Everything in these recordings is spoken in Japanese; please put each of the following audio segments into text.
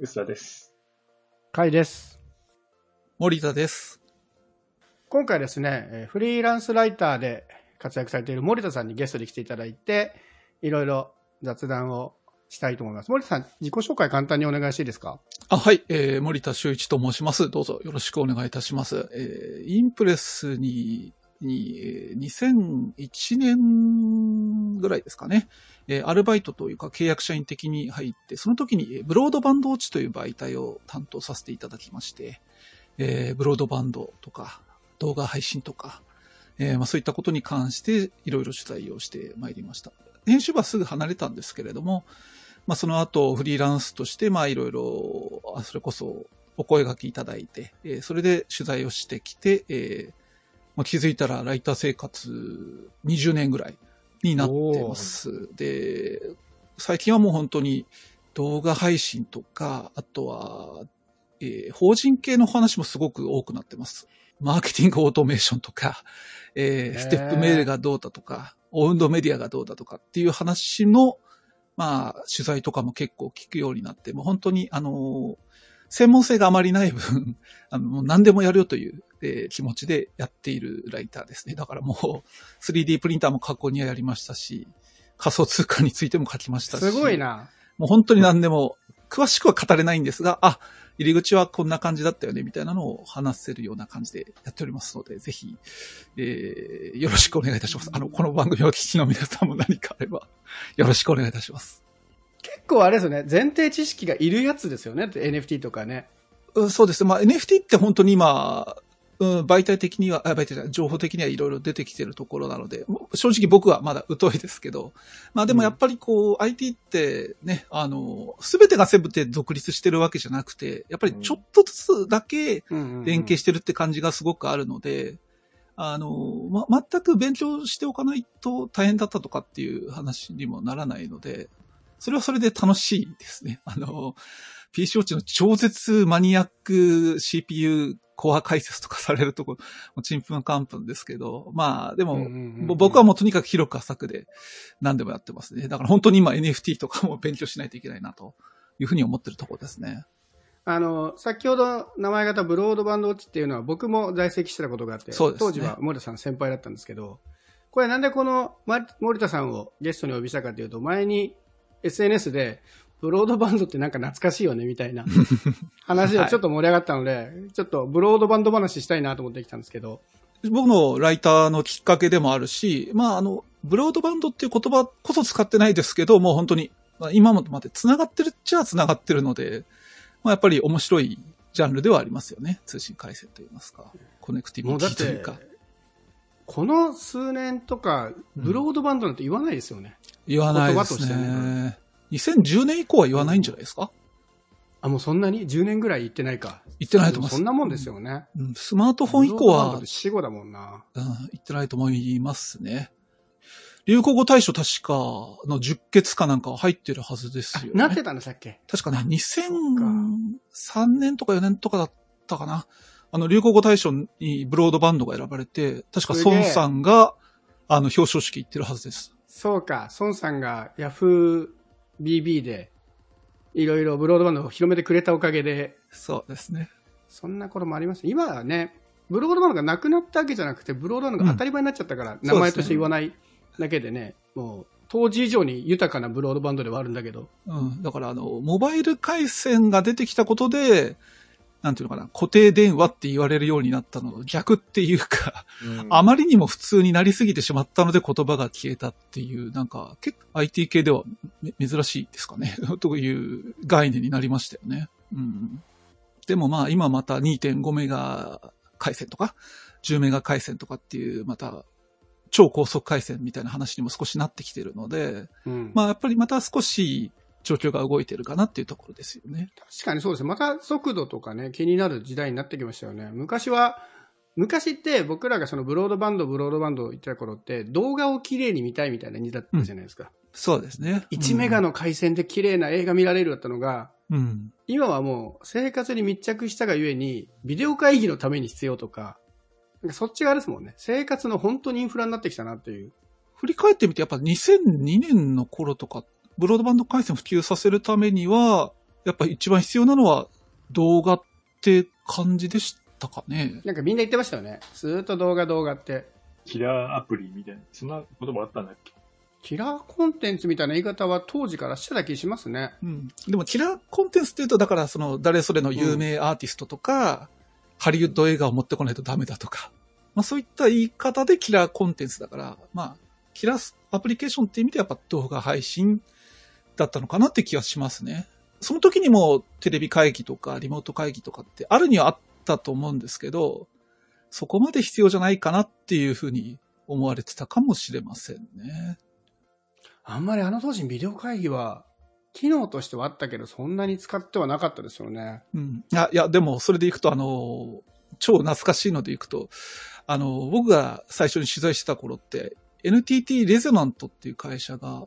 薄田です。甲斐です。森田です。今回ですね、えーフリーランスライターで活躍されている森田さんにゲストで来ていただいて、いろいろ雑談をしたいと思います。森田さん、自己紹介簡単にお願いしていいですか？あ、はい、えー、森田修一と申します。どうぞよろしくお願いいたします。えー、インプレスに、に、2001年ぐらいですかね。アルバイトというか契約社員的に入って、その時にブロードバンド落ちという媒体を担当させていただきまして、ブロードバンドとか動画配信とか、そういったことに関していろいろ取材をしてまいりました。編集部はすぐ離れたんですけれども、まあ、その後フリーランスとして、まあ、いろいろ、それこそお声掛けいただいて、えーそれで取材をしてきて、えーまあ、気づいたらライター生活20年ぐらいになってます。で、最近はもう本当に動画配信とか、あとは、えー法人系の話もすごく多くなってます。マーケティングオートメーションとか、えーステップメールがどうだとか、オウンドメディアがどうだとかっていう話の、まあ、取材とかも結構聞くようになって、もう本当に、あのー専門性があまりない分、あの、もう何でもやるよという、えー気持ちでやっているライターですね。だからもう、3D プリンターも過去にはやりましたし、仮想通貨についても書きましたし。すごい。な。もう本当に何でも、詳しくは語れないんですが、あ、入り口はこんな感じだったよね、みたいなのを話せるような感じでやっておりますので、ぜひ、えーよろしくお願いいたします。あの、この番組をお聞きの皆さんも何かあれば、よろしくお願いいたします。結構あれですよね、前提知識がいるやつですよね、NFT とかね。うんそうです。ね。まあ、NFT って本当に今、うん、媒体的には、あ媒体情報的にはいろいろ出てきてるところなので、正直僕はまだ疎いですけど、まあでもやっぱりこう、IT ってね、あの、すべてが全て独立してるわけじゃなくて、やっぱりちょっとずつだけ連携してるって感じがすごくあるので、あの、ま、全く勉強しておかないと大変だったとかっていう話にもならないので、それはそれで楽しいですね。あの、PC ウォッチの超絶マニアック CPU コア解説とかされるところ、ちんぷんかんぷんですけど、まあでも、うんうんうんぼ僕はもうとにかく広く浅くで何でもやってますね。だから本当に今 NFT とかも勉強しないといけないなというふうに思ってるところですね。あの、先ほど名前がたブロードバンドウォッチっていうのは僕も在籍してたことがあって、ね当時は森田さん先輩だったんですけど、これなんでこのま森田さんをゲストにお呼びしたかというと、前に SNS でブロードバンドってなんか懐かしいよねみたいな 話がちょっと盛り上がったので、ちょっとブロードバンド話したいなと思ってきたんですけど、僕のライターのきっかけでもあるし、まあ、あの、ブロードバンドっていう言葉こそ使ってないですけど、もう本当に、まあ今まで繋がってるっちゃ繋がってるので、まあ、やっぱり面白いジャンルではありますよね。通信回線といいますか、コネクティビティというか。、この数年とか、ブロードバンドなんて言わないですよね。言わないです言葉としてね。2010年以降は言わないんじゃないですか、あ、もうそんなに ?10 年ぐらい言ってないか。言ってないと思いますそんなもんですよね。うんスマートフォン以降は死後だもんな。うん、言ってないと思いますね。流行語大賞確かの10決かなんか入ってるはずですよね。なってたんでしたっけ確かね、2003年とか4年とかだったかな。あの、流行語大賞にブロードバンドが選ばれて、確か孫さんが、あの、表彰式行ってるはずです。そうか、孫さんが YahooBB で、いろいろブロードバンドを広めてくれたおかげで、そうですね。そんな頃もあります。今はね、ブロードバンドがなくなったわけじゃなくて、ブロードバンドが当たり前になっちゃったから、名前として言わないだけでね、もう、当時以上に豊かなブロードバンドではあるんだけど、うん。だから、あの、モバイル回線が出てきたことで、なんていうのかな、固定電話って言われるようになったのの逆っていうか、あまりにも普通になりすぎてしまったので言葉が消えたっていう、なんか、結構 IT 系ではめ珍しいですかね。という概念になりましたよね。うん。でもまあ今また2.5メガ回線とか、10メガ回線とかっていう、また超高速回線みたいな話にも少しなってきてるので、うんまあやっぱりまた少し状況が動いてるかなっていうところですよね。確かにそうですね。また速度とかね、気になる時代になってきましたよね。昔は、昔って僕らがそのブロードバンド、ブロードバンド言ってた頃って動画を綺麗に見たいみたいなニーズだったじゃないですか。そうですね。1メガの回線で綺麗な映画見られるだったのが、うん。今はもう生活に密着したがゆえに、ビデオ会議のために必要とか、なんかそっち側ですもんね。生活の本当にインフラになってきたなっていう。振り返ってみて、やっぱ2002年の頃とか、ブロードバンド回線を普及させるためには、やっぱ一番必要なのは動画って感じでしたかね。なんかみんな言ってましたよね。ずーっと動画動画って。キラーアプリみたいな、そんな言葉あったんだっけ？キラーコンテンツみたいな言い方は当時からしてた気しますね。うん。でも、キラーコンテンツっていうと、だから、その、誰それの有名アーティストとか、ハリウッド映画を持ってこないとダメだとか、まあそういった言い方でキラーコンテンツだから、まあ、キラーアプリケーションっていう意味でやっぱ動画配信だったのかなって気がしますね。その時にもテレビ会議とかリモート会議とかってあるにはあったと思うんですけど、そこまで必要じゃないかなっていうふうに思われてたかもしれませんね。あんまりあの当時ビデオ会議は、機能としてはあったけど、そんなに使ってはなかったですよね。うん。いや、いや、でも、それでいくと、あの、超懐かしいのでいくと、あの、僕が最初に取材してた頃って、NTT レゼナントっていう会社が、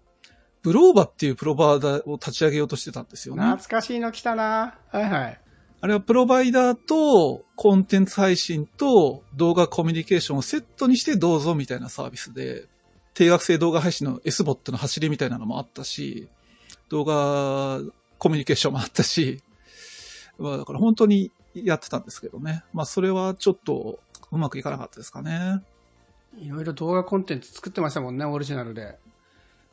ブローバっていうプロバイダーを立ち上げようとしてたんですよね。懐かしいの来たなはいはい。あれはプロバイダーとコンテンツ配信と動画コミュニケーションをセットにしてどうぞみたいなサービスで、定額制動画配信の SBOT の走りみたいなのもあったし、動画コミュニケーションもあったし、まあだから本当にやってたんですけどね。まあそれはちょっとうまくいかなかったですかね。いろいろ動画コンテンツ作ってましたもんね、オリジナルで。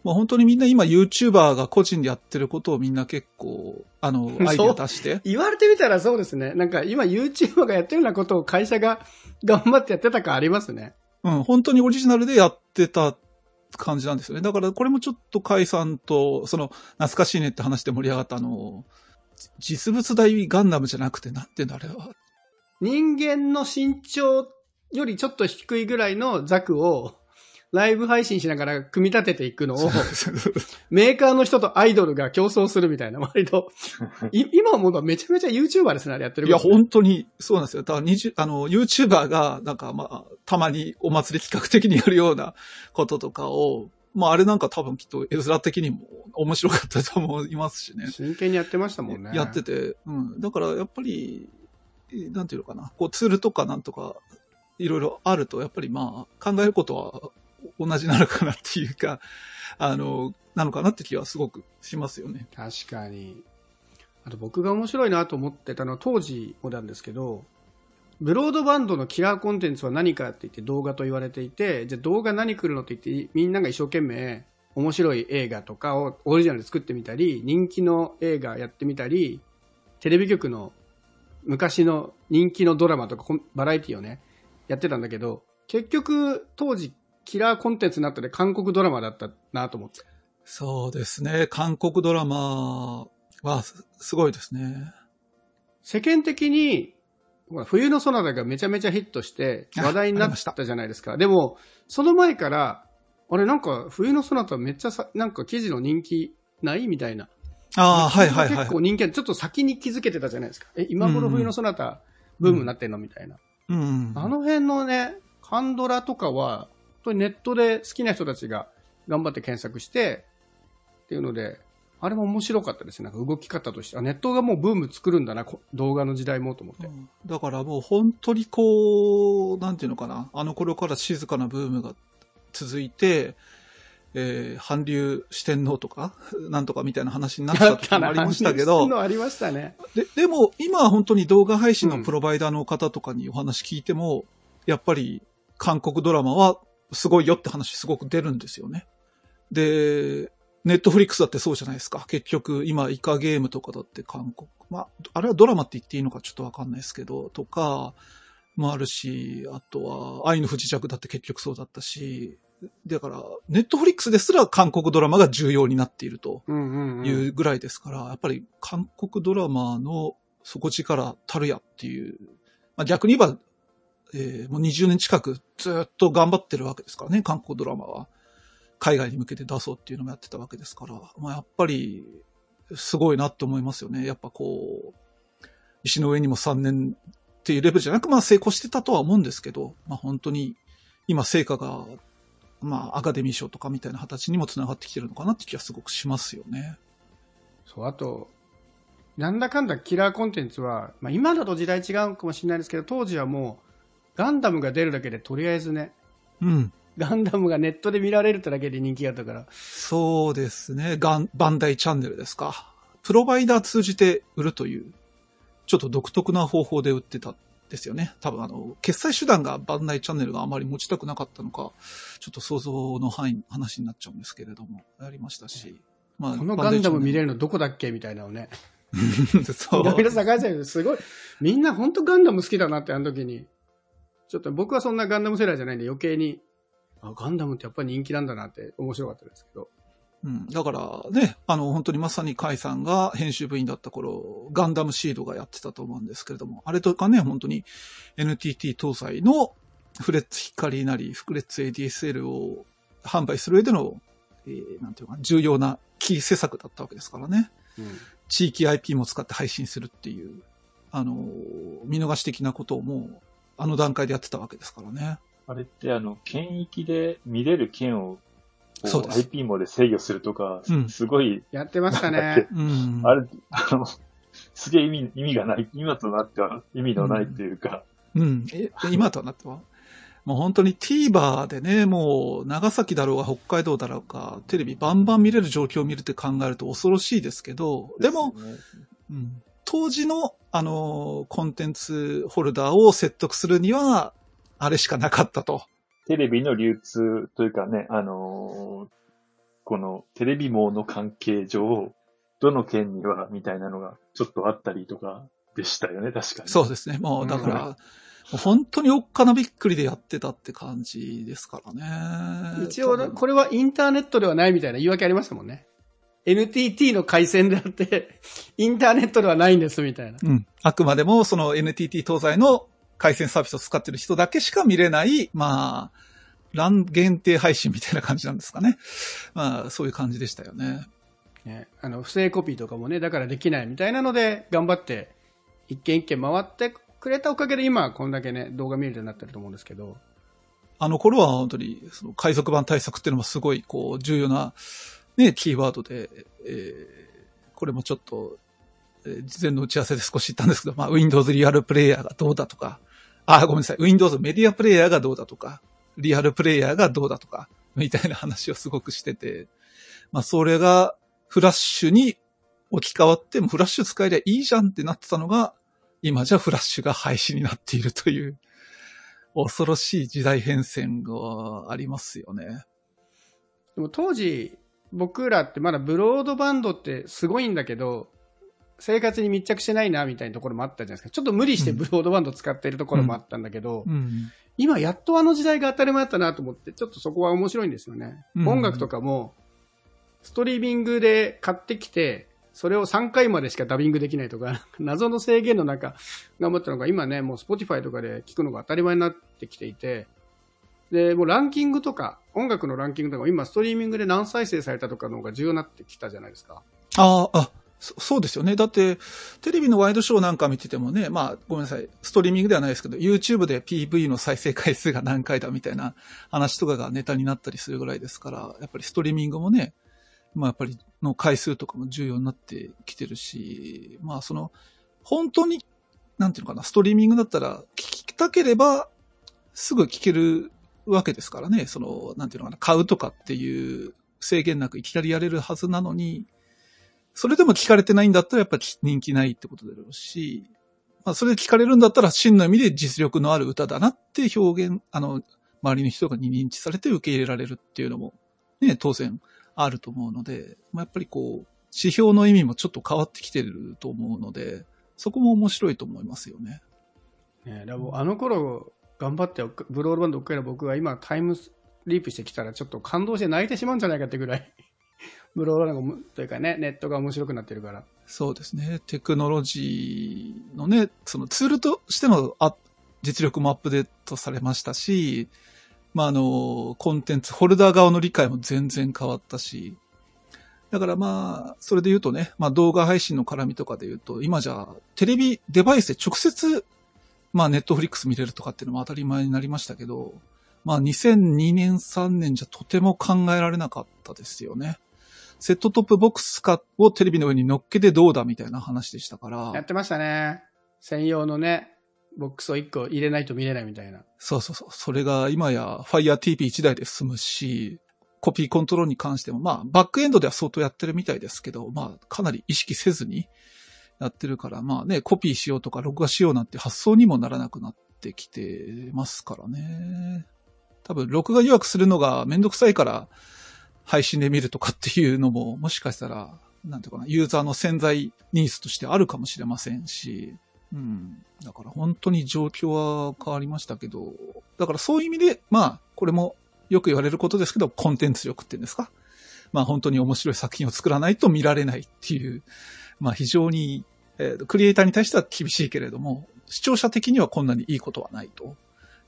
まあ本当にみんな今 YouTuber が個人でやってることをみんな結構、あの、アイデア出して。言われてみたらそうですね。なんか今 YouTuber がやってるようなことを会社が頑張ってやってた感ありますね。うん、本当にオリジナルでやってた感じなんですよね。だからこれもちょっと甲斐さんと、その、懐かしいねって話で盛り上がったあの、実物大ガンダムじゃなくて、なんていうんだあれは。人間の身長よりちょっと低いぐらいのザクをライブ配信しながら組み立てていくのをメーカーの人とアイドルが競争するみたいな、割と。い今思うとめちゃめちゃ YouTuber ですね、あれやってるいや、本当に、そうなんですよ。だから20、あの、YouTuber が、なんかまあ、たまにお祭り企画的にやるようなこととかを、まあ、あれなんか多分きっと絵面的にも面白かったと思いますしね。真剣にやってましたもんね。やってて、うん。だからやっぱり、なんていうのかな、こうツールとかなんとか、いろいろあると、やっぱりまあ、考えることは同じなのかなっていうか、あの、なのかなって気はすごくしますよね。確かに。あと僕が面白いなと思ってたのは当時もなんですけど、ブロードバンドのキラーコンテンツは何かって言って動画と言われていて、じゃあ動画何来るのって言ってみんなが一生懸命面白い映画とかをオリジナルで作ってみたり、人気の映画やってみたり、テレビ局の昔の人気のドラマとかバラエティをね、やってたんだけど、結局当時キラーコンテンツになったで韓国ドラマだったなと思って。そうですね。韓国ドラマはすすごいですね。世間的に、冬のソナタがめちゃめちゃヒットしてあ話題になったたじゃないですか。でも、その前から、あれなんか冬のソナタめっちゃさ、なんか記事の人気ないみたいな。ああ、はいはいはい結。構人気ちょっと先に気づけてたじゃないですか。え、今頃冬のソナタブームになってんの？みたいな。うん。あの辺のね、カンドラとかは、ネットで好きな人たちが頑張って検索して、っていうので、あれも面白かったですね。なんか動き方として。あ、ネットがもうブーム作るんだな、こ動画の時代もと思って。だからもう本当にこう、なんていうのかな、あの頃から静かなブームが続いて、えー韓流四天王とか、なんとかみたいな話になった時もありましたけど、ありましたね。ででも今は本当に動画配信のプロバイダーの方とかにお話聞いても、やっぱり韓国ドラマはすごいよって話すごく出るんですよね。で、ネットフリックスだってそうじゃないですか。結局、今、イカゲームとかだって韓国。まあ、あれはドラマって言っていいのかちょっとわかんないですけど、とか、もあるし、あとは、愛の不時着だって結局そうだったし、だから、ネットフリックスですら韓国ドラマが重要になっていると。いうぐらいですから、やっぱり韓国ドラマの底力たるやっていう、まあ、逆に言えば、えーもう20年近くずっと頑張ってるわけですからね、韓国ドラマは。海外に向けて出そうっていうのもやってたわけですから、まあ、やっぱり、すごいなって思いますよね。やっぱこう、石の上にも3年っていうレベルじゃなく、まあ成功してたとは思うんですけど、まあ本当に、今成果が、まあアカデミー賞とかみたいな形にもつながってきてるのかなって気がすごくしますよね。そう、あと、なんだかんだキラーコンテンツは、まあ今だと時代違うかもしれないですけど、当時はもう、ガンダムが出るだけでとりあえずね、うん。ガンダムがネットで見られるってだけで人気があったから、そうですね。ガン、バンダイチャンネルですか。プロバイダー通じて売るという、ちょっと独特な方法で売ってたんですよね。多分あの、決済手段がバンダイチャンネルがあまり持ちたくなかったのか、ちょっと想像の範囲、話になっちゃうんですけれども、やりましたし。まこのガンダム見れるるのどこだっけみたいなのね。そういろいろ探してるすごい。みんな本当ガンダム好きだなって、あの時に。ちょっと僕はそんなガンダム世代じゃないんで余計に、あ、ガンダムってやっぱり人気なんだなって面白かったですけど。うん、だからね、あの、本当にまさにカイさんが編集部員だった頃、ガンダムシードがやってたと思うんですけれども、あれとかね、本当に NTT 搭載のフレッツ光なり、フレッツ ADSL を販売する上での、えーなんていうか、重要なキー施策だったわけですからね。地域 IP も使って配信するっていう、あの、見逃し的なことをもう、あの段階でやってたわけですからね。あれって、あの、県域で見れる県を、こそうです IP モで制御するとか、うんすごい、やってましたね。うん。あれ、あの、すげえ意味、意味がない、今となっては意味のないっていうか、うん。え、今とはなっては？もう本当に TVer でね、もう長崎だろうが北海道だろうか、テレビバンバン見れる状況を見るって考えると恐ろしいですけど、でも、すよねうん、当時の、あの、コンテンツホルダーを説得するには、あれしかなかったと。テレビの流通というかね、あのーこのテレビ網の関係上、どの県にはみたいなのがちょっとあったりとかでしたよね、確かに。そうですね。もう、だから、うんもう本当におっかなびっくりでやってたって感じですからね。一応、これはインターネットではないみたいな言い訳ありましたもんね。NTT の回線であって、インターネットではないんですみたいな。うん。あくまでも、その NTT 東西の回線サービスを使ってる人だけしか見れない、まあ、ラン限定配信みたいな感じなんですかね。まあ、そういう感じでしたよね。ね、あの、不正コピーとかもね、だからできないみたいなので、頑張って、一件一件回ってくれたおかげで今、こんだけね、動画見れるようになってると思うんですけど、あの頃は本当に、その海賊版対策っていうのもすごい、こう、重要な、ね、キーワードで、えーこれもちょっと、えー事前の打ち合わせで少し言ったんですけど、まあ、Windows リアルプレイヤーがどうだとか、あ、ごめんなさい、Windows メディアプレイヤーがどうだとか、リアルプレイヤーがどうだとか、みたいな話をすごくしてて、まあ、それが、フラッシュに置き換わって、もフラッシュ使えりゃいいじゃんってなってたのが、今じゃフラッシュが廃止になっているという、恐ろしい時代変遷がありますよね。でも当時、僕らってまだブロードバンドってすごいんだけど、生活に密着してないなみたいなところもあったじゃないですか。ちょっと無理してブロードバンド使ってるところもあったんだけど、うん。今やっとあの時代が当たり前だったなと思って、ちょっとそこは面白いんですよね。うん音楽とかも、ストリーミングで買ってきて、それを3回までしかダビングできないとか、謎の制限の中、頑張ったのが、今ね、もう Spotify とかで聞くのが当たり前になってきていて、で、もうランキングとか、音楽のランキングとか今ストリーミングで何再生されたとかの方が重要になってきたじゃないですか。あ、あ、そそうですよね。だって、テレビのワイドショーなんか見ててもね、まあ、ごめんなさい。ストリーミングではないですけど、YouTube で PV の再生回数が何回だみたいな話とかがネタになったりするぐらいですから、やっぱりストリーミングもね、まあやっぱりの回数とかも重要になってきてるし、まあその、本当に、なんていうのかな、ストリーミングだったら、聞きたければ、すぐ聞けるわけですからね、その、なんていうのかな、買うとかっていう制限なくいきなりやれるはずなのに、それでも聞かれてないんだったらやっぱり人気ないってことだろうし、まあそれで聞かれるんだったら真の意味で実力のある歌だなって表現、あの、周りの人が認知されて受け入れられるっていうのも、ね、当然あると思うので、まあ、やっぱりこう、指標の意味もちょっと変わってきてると思うので、そこも面白いと思いますよね。ね、でもあの頃頑張ってブロードバンド追っかけた僕が今タイムスリープしてきたらちょっと感動して泣いてしまうんじゃないかってぐらい。ブロードバンドというかねネットが面白くなってるから。そうですね。テクノロジーのね、そのツールとしてのあ実力もアップデートされましたし、まあ、あの、コンテンツ、ホルダー側の理解も全然変わったし、だからまあ、それで言うとね、まあ動画配信の絡みとかで言うと、今じゃテレビデバイスで直接、まあネットフリックス見れるとかっていうのも当たり前になりましたけど、まあ2002年3年じゃとても考えられなかったですよね。セットトップボックスかをテレビの上に乗っけてどうだみたいな話でしたから。やってましたね専用のねボックスを1個入れないと見れないみたいなそうそうそう。それが今や Fire TV1 台で済むし、コピーコントロールに関しても、まあ、バックエンドでは相当やってるみたいですけど、まあ、かなり意識せずにやってるから、まあね、コピーしようとか録画しようなんて発想にもならなくなってきてますからね。多分、録画予約するのがめんどくさいから、配信で見るとかっていうのも、もしかしたら、なんていうかな、ユーザーの潜在ニーズとしてあるかもしれませんし、うん。だから本当に状況は変わりましたけど、だからそういう意味で、まあ、これもよく言われることですけど、コンテンツ力っていうんですか。まあ本当に面白い作品を作らないと見られないっていう、まあ非常に、えークリエイターに対しては厳しいけれども、視聴者的にはこんなにいいことはないと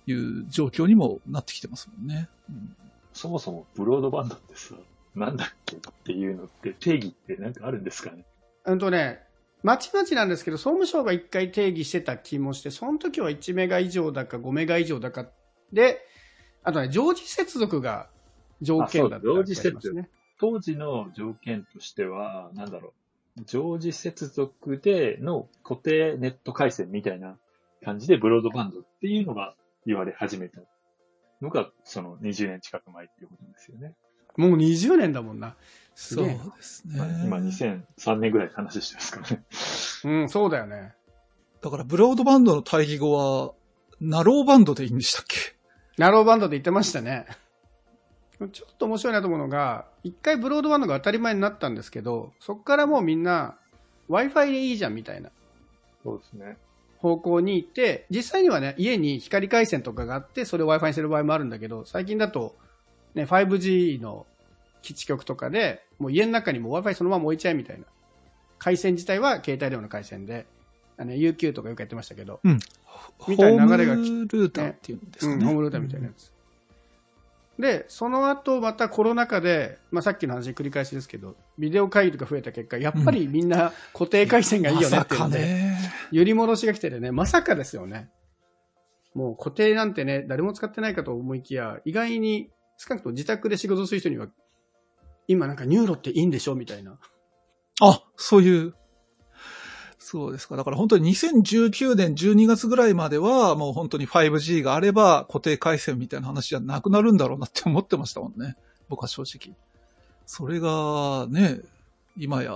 いう状況にもなってきてますもんね。うんそもそもブロードバンドってさ、なんだっけっていうのって定義ってなんかあるんですかね？うんとね、まちまちなんですけど、総務省が一回定義してた気もして、その時は1メガ以上だか5メガ以上だかで、あとね、常時接続が条件だった気がしますね。当時の条件としては、なんだろう。常時接続での固定ネット回線みたいな感じでブロードバンドっていうのが言われ始めたのが、その20年近く前っていうことですよね。もう20年だもんな。すそう。ですねまあ。今2003年ぐらいの話してますからね。うん、そうだよね。だからブロードバンドの対義語は、ナローバンドでいいんでしたっけ？ナローバンドで言ってましたね。ちょっと面白いなと思うのが、一回ブロードバンドが当たり前になったんですけど、そこからもうみんな Wi-Fi でいいじゃんみたいなそうですね。方向に行って、実際にはね、家に光回線とかがあって、それを Wi-Fi にする場合もあるんだけど、最近だと、ね、5G の基地局とかで、もう家の中にも Wi-Fi そのまま置いちゃえみたいな。回線自体は携帯電話の回線で、あの UQ とかよくやってましたけど、みたいな流れがホームルーターっていうんですかね。うん、ホームルーターみたいなやつ。で、その後またコロナ禍で、まあ、さっきの話繰り返しですけど、ビデオ会議とか増えた結果、やっぱりみんな固定回線がいいよねっていうので、ね。揺り戻しが来ててね、まさかですよね。もう固定なんてね、誰も使ってないかと思いきや、意外に少なくとも自宅で仕事する人には、今なんか NURO っていいんでしょみたいな。あ、そういう。そうですか。だから本当に2019年12月ぐらいまでは、もう本当に 5G があれば固定回線みたいな話じゃなくなるんだろうなって思ってましたもんね。僕は正直。それがね、今や、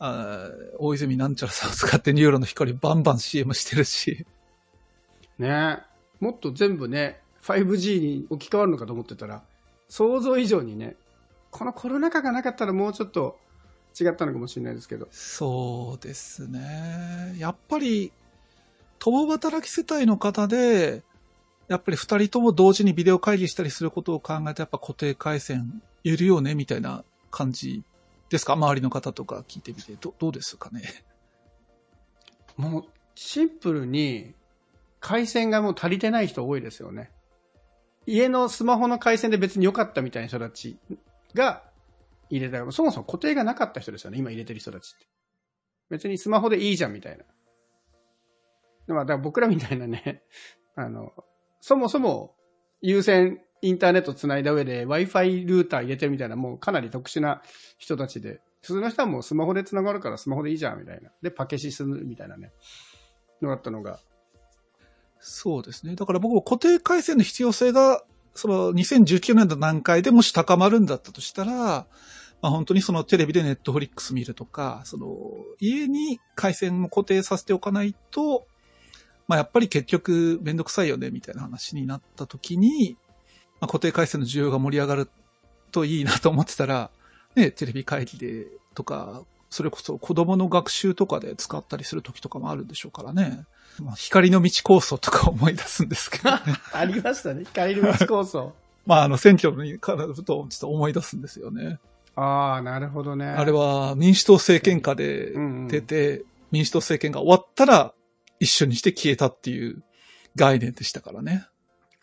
あ大泉なんちゃらさんを使って NURO の光バンバン CM してるし。ねもっと全部ね、5G に置き換わるのかと思ってたら、想像以上にね、このコロナ禍がなかったらもうちょっと違ったのかもしれないですけど。そうですね。やっぱり、共働き世帯の方で、やっぱり二人とも同時にビデオ会議したりすることを考えて、やっぱ固定回線いるよね、みたいな感じですか？周りの方とか聞いてみて、どどうですかね？もうシンプルに回線がもう足りてない人多いですよね。家のスマホの回線で別に良かったみたいな人たちが入れた。そもそも固定がなかった人ですよね。今入れてる人たちって。別にスマホでいいじゃんみたいな。まあ、だから僕らみたいなね、あの、そもそも優先インターネットつないだ上で Wi-Fi ルーター入れてるみたいなもうかなり特殊な人たちで、普通の人はもうスマホでつながるからスマホでいいじゃんみたいな。で、パケシするみたいなね。のだったのが。そうですね。だから僕も固定回線の必要性が、その2019年の段階でもし高まるんだったとしたら、まあ本当にそのテレビでネットフリックス見るとか、その家に回線も固定させておかないと、まあやっぱり結局めんどくさいよねみたいな話になった時に、まあ、固定回線の需要が盛り上がるといいなと思ってたら、ね、テレビ会議でとか、それこそ子供の学習とかで使ったりする時とかもあるんでしょうからね。まあ、光の道構想とか思い出すんですけどね。ありましたね。光の道構想。まあ、あの、選挙にからふとちょっと思い出すんですよね。ああ、なるほどね。あれは民主党政権下でうんうん出て、民主党政権が終わったら一緒にして消えたっていう概念でしたからね。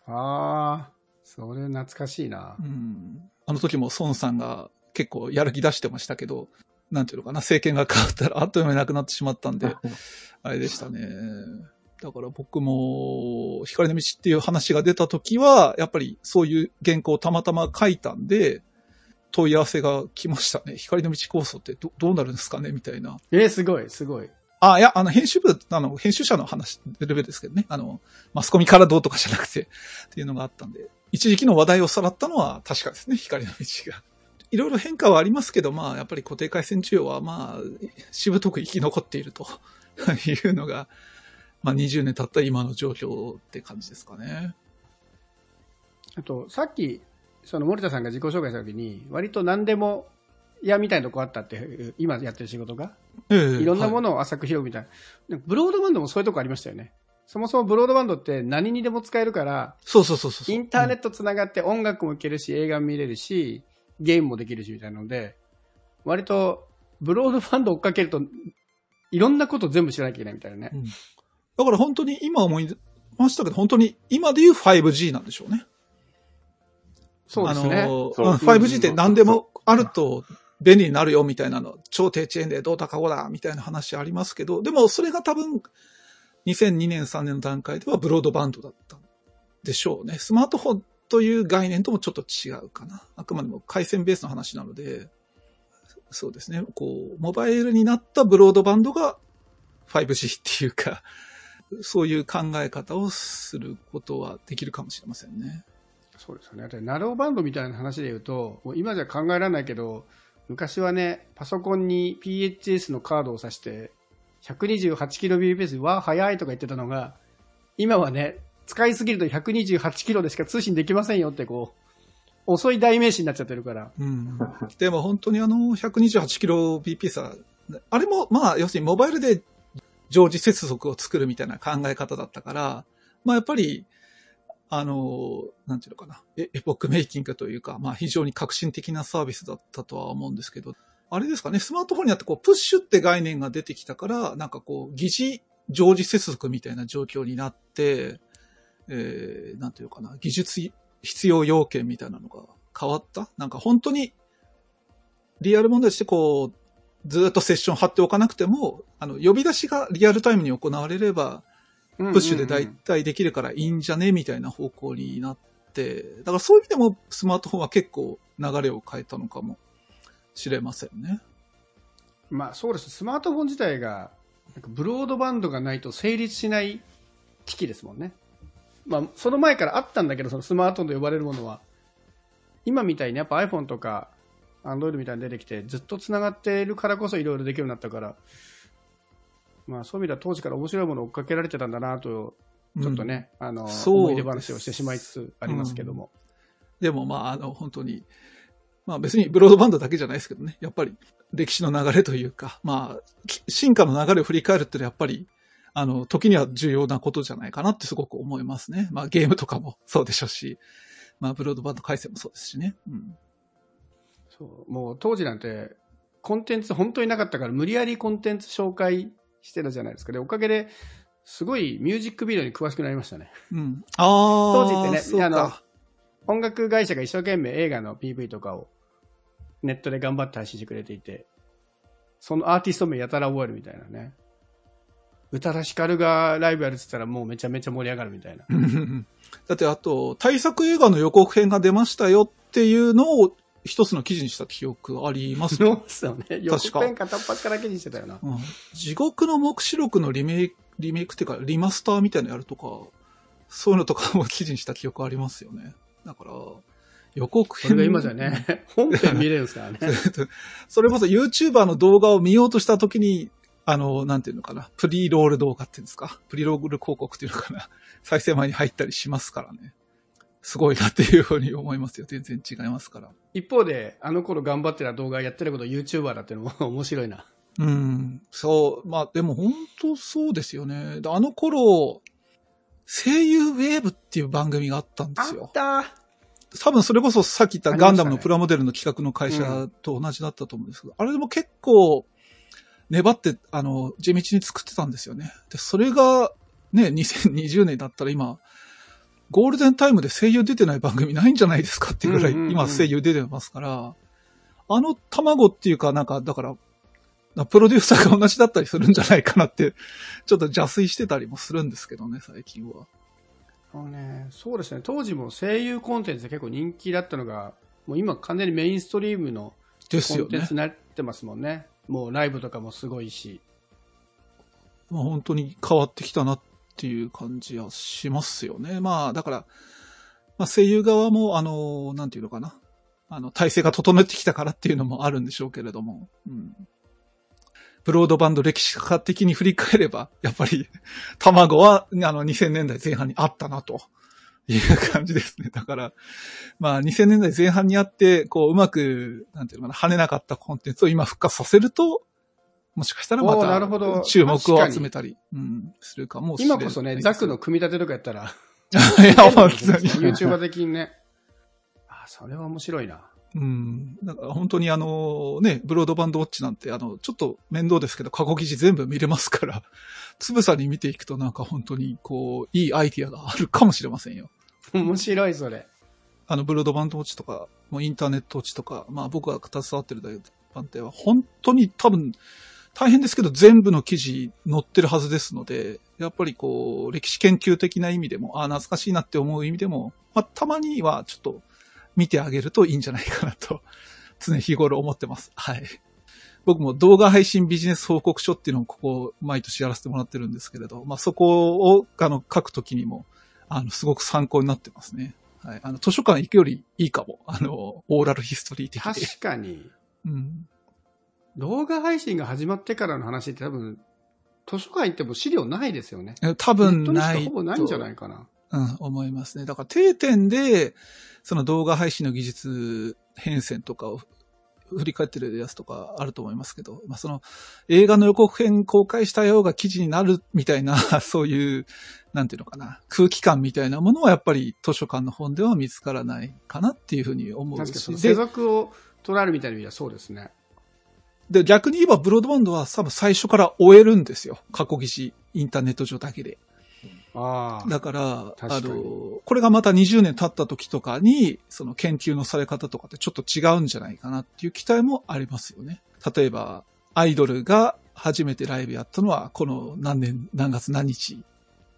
ああ、それ懐かしいなう。ん。あの時も孫さんが結構やる気出してましたけど、なんていうのかな、政権が変わったらあっという間になくなってしまったんで、あれでしたね。だから僕も、光の道っていう話が出た時は、やっぱりそういう原稿をたまたま書いたんで、問い合わせが来ましたね。光の道構想ってどどうなるんですかね？みたいな。えー、すごい、すごい。あ、いや、あの、編集部、あの、編集者の話、レベルですけどね。あの、マスコミからどうとかじゃなくて、っていうのがあったんで。一時期の話題をさらったのは確かですね、光の道が。いろいろ変化はありますけど、まあ、やっぱり固定回線需要は、まあ、しぶとく生き残っていると いうのが、まあ、20年経った今の状況って感じですかね。あと、さっき、その森田さんが自己紹介したときに、割と何でも嫌みたいなとこあったっていう、今やってる仕事が、ええいろんなもはいのを浅く広くみたいな。ブロードバンドもそういうとこありましたよね。そもそもブロードバンドって何にでも使えるから、そうそうそうそう。インターネッットつながって音楽も聴けるし、映画も見れるし、ゲームもできるしみたいなので、割とブロードバンド追っかけると、いろんなこと全部知らなきゃいけないみたいなね。だから本当に今思いましたけど、本当に今で言う 5G なんでしょうね。そうですね。あのそううん 5G って何でもあると便利になるよみたいなの、超低遅延でどうだかこうだみたいな話ありますけど、でもそれが多分2002年3年の段階ではブロードバンドだったんでしょうね。スマートフォンという概念ともちょっと違うかな。あくまでも回線ベースの話なので、そうですね。こう、モバイルになったブロードバンドが 5G っていうか、そういう考え方をすることはできるかもしれませんね。そうですよね。でナローバンドみたいな話で言うと、もう今じゃ考えられないけど、昔はね、パソコンに PHS のカードを挿して、128kbps わ早いとか言ってたのが、今はね、使いすぎると 128kb でしか通信できませんよってこう、遅い代名詞になっちゃってるから。うん。でも本当にあの 128kbps は、あれもまあ要するにモバイルで常時接続を作るみたいな考え方だったから、まあやっぱり、あの、なんていうのかな、エエポックメイキングというか、まあ非常に革新的なサービスだったとは思うんですけど、あれですかね、スマートフォンにあってこうプッシュって概念が出てきたから、なんかこう疑似常時接続みたいな状況になって、えー、なんていうかな、技術必要要件みたいなのが変わった。なんか本当にリアル問題としてこう、ずっとセッション貼っておかなくても、あの、呼び出しがリアルタイムに行われれば、プッシュで代替できるからいいんじゃね？みたいな方向になって、だからそういう意味でもスマートフォンは結構流れを変えたのかもしれませんね。まあそうです。スマートフォン自体が、なんかブロードバンドがないと成立しない機器ですもんね。まあその前からあったんだけど、そのスマートフォンと呼ばれるものは、今みたいにやっぱ iPhone とか Android みたいに出てきて、ずっとつながっているからこそいろいろできるようになったから、まあそういう意味では当時から面白いものを追っかけられてたんだなと、ちょっとね、あの、そう思い出話をしてしまいつつありますけども。でもまあ、あの、本当に、まあ別にブロードバンドだけじゃないですけどね、やっぱり歴史の流れというか、まあ、き進化の流れを振り返るってのはやっぱり、あの、時には重要なことじゃないかなってすごく思いますね。まあゲームとかもそうでしょうし、まあブロードバンド回線もそうですしね。うん。そうもう当時なんてコンテンツ本当になかったから無理やりコンテンツ紹介してたじゃないですかでおかげですごいミュージックビデオに詳しくなりましたねうん。ああ。当時ってねあのか。音楽会社が一生懸命映画の PV とかをネットで頑張って配信してくれていてそのアーティスト名やたら覚えるみたいなね宇多田ヒカルがライブやるって言ったらもうめちゃめちゃ盛り上がるみたいな だってあと、対策映画の予告編が出ましたよっていうのを一つの記事にした記憶ありますね。そうですよね。予告編片っ端から記事してたよな。うん。地獄の目視録のリメイク、リメイクっていうか、リマスターみたいなのやるとか、そういうのとかも記事にした記憶ありますよね。だから、予告編。それが今じゃね 本編見れるんですからね。それこそ YouTuber の動画を見ようとしたときに、あの、なんていうのかな、プリロール動画っていうんですか、プリロール広告っていうのかな、再生前に入ったりしますからね。すごいなっていうふうに思いますよ。全然違いますから。一方で、あの頃頑張ってた動画やってること YouTuber だっていうのも 面白いな。うん、そう、まあでも本当そうですよね。であの頃、声優ウェーブっていう番組があったんですよ。た多分それこそさっき言ったガンダムのプラモデルの企画の会社と同じだったと思うんですけど、あれでも結構粘って、あの、地道に作ってたんですよね。で、それがね、2020年だったら今、ゴールデンタイムで声優出てない番組ないんじゃないですかっていうぐらい今声優出てますから、あの卵っていうかなんか、だから、プロデューサーが同じだったりするんじゃないかなって、ちょっと邪推してたりもするんですけどね、最近は。あのね、そうですね、当時も声優コンテンツで結構人気だったのが、もう今完全にメインストリームのコンテンツ。になってますもんね。もうライブとかもすごいし。まあ、本当に変わってきたなっっていう感じはしますよね。まあ、だから、まあ、声優側も、あの、なんていうのかな。あの、体制が整ってきたからっていうのもあるんでしょうけれども。うん。ブロードバンド歴史家的に振り返れば、やっぱり、卵は、あの、2000年代前半にあったな、という感じですね。だから、まあ、2000年代前半にあって、こう、うまく、なんていうのかな、跳ねなかったコンテンツを今復活させると、もしかしたらまた注目を集めたり、うん、するかもしれない。今こそね、ザックの組み立てとかやったら、いや、本当に。YouTuber 的にね。あ、それは面白いな。うん。だから本当にあの、ね、ブロードバンドウォッチなんて、あの、ちょっと面倒ですけど、過去記事全部見れますから、つぶさに見ていくとなんか本当に、こう、いいアイディアがあるかもしれませんよ。面白い、それ。あの、ブロードバンドウォッチとか、もうインターネットウォッチとか、まあ僕が携わってる番手は、本当に多分、大変ですけど、全部の記事載ってるはずですので、やっぱりこう、歴史研究的な意味でも、ああ、懐かしいなって思う意味でも、まあ、たまにはちょっと見てあげるといいんじゃないかなと、常日頃思ってます。はい。僕も動画配信ビジネス報告書っていうのをここ、毎年やらせてもらってるんですけれど、まあ、そこを、あの、書くときにも、あの、すごく参考になってますね。はい。あの、図書館行くよりいいかも。あの、オーラルヒストリー的で。確かに、うん。動画配信が始まってからの話って多分、図書館行っても資料ないですよね。え多分ない。ほぼないんじゃないかな。うん、思いますね。だから定点で、その動画配信の技術変遷とかを振り返ってるやつとかあると思いますけど、まあ、その映画の予告編公開したようが記事になるみたいな、そういう、なんていうのかな、空気感みたいなものはやっぱり図書館の本では見つからないかなっていうふうに思うし。確かにその世で、俗を捉えるみたいな意味ではそうですね。で逆に言えばブロードバンドは多分最初から終えるんですよ。過去記事、インターネット上だけで。ああ。だから、あの、これがまた20年経った時とかに、その研究のされ方とかってちょっと違うんじゃないかなっていう期待もありますよね。例えば、アイドルが初めてライブやったのは、この何年、何月何日、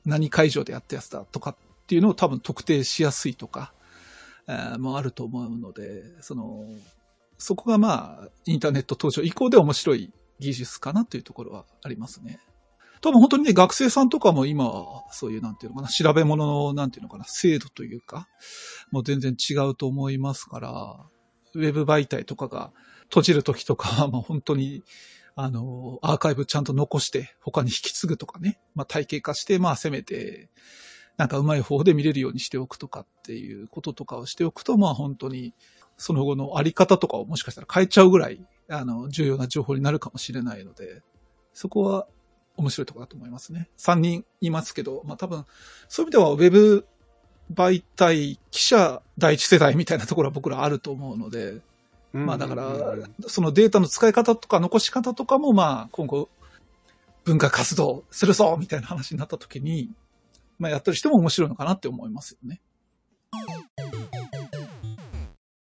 何会場でやったやつだとかっていうのを多分特定しやすいとか、えーもあると思うので、その、そこがまあ、インターネット登場以降で面白い技術かなというところはありますね。多分本当にね、学生さんとかも今、そういうなんていうのかな、調べ物の、なんていうのかな、精度というか、もう全然違うと思いますから、ウェブ媒体とかが閉じる時とかは、まあ本当に、あの、アーカイブちゃんと残して、他に引き継ぐとかね、まあ体系化して、まあせめて、なんかうまい方法で見れるようにしておくとかっていうこととかをしておくと、まあ本当に、その後のあり方とかをもしかしたら変えちゃうぐらい、あの、重要な情報になるかもしれないので、そこは面白いところだと思いますね。3人いますけど、まあ多分、そういう意味ではウェブ媒体、記者第一世代みたいなところは僕らあると思うので、まあだからそのデータの使い方とか残し方とかもまあ今後文化活動するぞみたいな話になった時に、まあやってる人も面白いのかなって思いますよね。